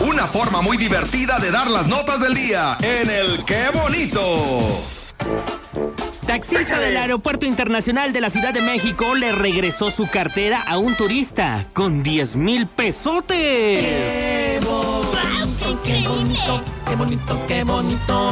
Una forma muy divertida de dar las notas del día en el Qué Bonito. Taxista del Aeropuerto Internacional de la Ciudad de México le regresó su cartera a un turista con 10 mil pesotes. ¡Qué bonito! Qué bonito, qué bonito.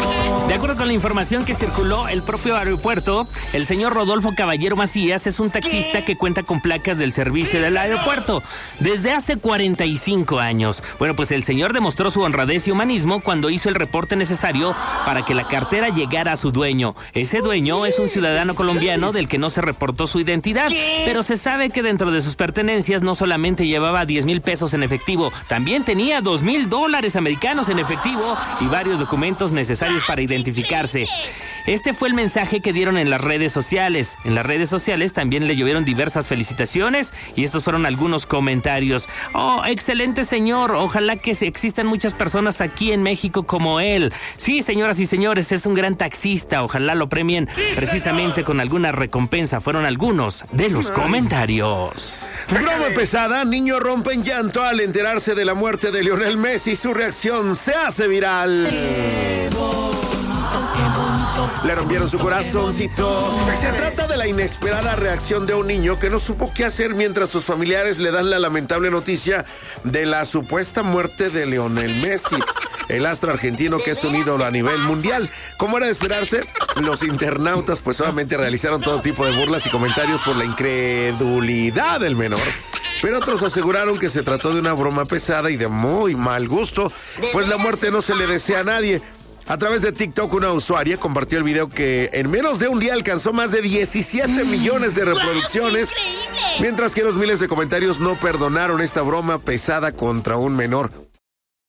De acuerdo con la información que circuló el propio aeropuerto, el señor Rodolfo Caballero Macías es un taxista que cuenta con placas del servicio del aeropuerto. Desde hace 45 años. Bueno, pues el señor demostró su honradez y humanismo cuando hizo el reporte necesario para que la cartera llegara a su dueño. Ese dueño es un ciudadano colombiano del que no se reportó su identidad, pero se sabe que dentro de sus pertenencias no solamente llevaba 10 mil pesos en efectivo, también tenía 2 mil dólares americanos en efectivo y varios documentos necesarios para identificarse. Este fue el mensaje que dieron en las redes sociales. En las redes sociales también le llovieron diversas felicitaciones y estos fueron algunos comentarios. Oh, excelente señor, ojalá que existan muchas personas aquí en México como él. Sí, señoras y señores, es un gran taxista, ojalá lo premien precisamente con alguna recompensa. Fueron algunos de los comentarios. Broma pesada, niño rompe en llanto al enterarse de la muerte de Lionel Messi. Su reacción se hace viral. Le rompieron su corazoncito. Se trata de la inesperada reacción de un niño que no supo qué hacer mientras sus familiares le dan la lamentable noticia de la supuesta muerte de Lionel Messi. El astro argentino que es un ídolo a nivel mundial. Como era de esperarse, los internautas pues obviamente realizaron todo tipo de burlas y comentarios por la incredulidad del menor. Pero otros aseguraron que se trató de una broma pesada y de muy mal gusto, pues la muerte no se le desea a nadie. A través de TikTok, una usuaria compartió el video que en menos de un día alcanzó más de 17 millones de reproducciones, mientras que los miles de comentarios no perdonaron esta broma pesada contra un menor.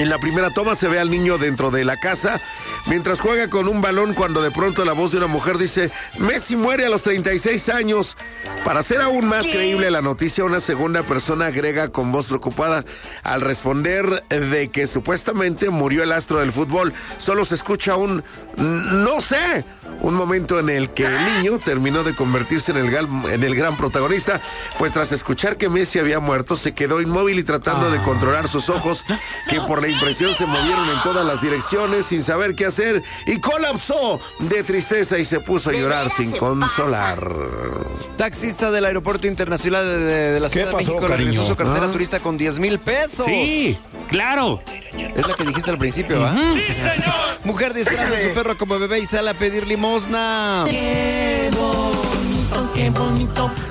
En la primera toma se ve al niño dentro de la casa mientras juega con un balón cuando de pronto la voz de una mujer dice, Messi muere a los 36 años. Para hacer aún más creíble la noticia, una segunda persona agrega con voz preocupada al responder de que supuestamente murió el astro del fútbol. Solo se escucha un no sé. Un momento en el que el niño terminó de convertirse en el, gal- en el gran protagonista, pues tras escuchar que Messi había muerto, se quedó inmóvil y tratando de controlar sus ojos, que por la impresión se movieron en todas las direcciones sin saber qué hacer y colapsó de tristeza y se puso a llorar sin consolar. Taxista del Aeropuerto Internacional de, de- de la Ciudad de México cariño? regresó su cartera Ah. turista con 10 mil pesos. Sí, claro. Es la que dijiste al principio, ¿ah? Mujer disfraza a su perro como bebé y sale a pedir limosna.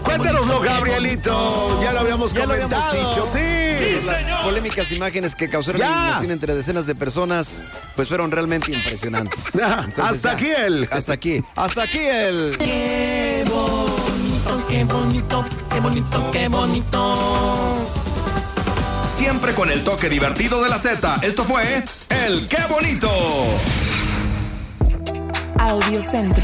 Cuéntanoslo, Gabrielito. Ya lo habíamos Ya lo habíamos comentado. dicho. sí. Las polémicas imágenes que causaron Ya. indignación entre decenas de personas, pues fueron realmente impresionantes. Entonces, hasta ya. aquí el. Hasta aquí. Hasta aquí el. Qué bonito, qué bonito, qué bonito, qué bonito. Siempre con el toque divertido de la Z. Esto fue El Qué Bonito. Audio Centro.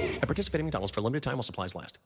At participating McDonald's for a limited time while supplies last.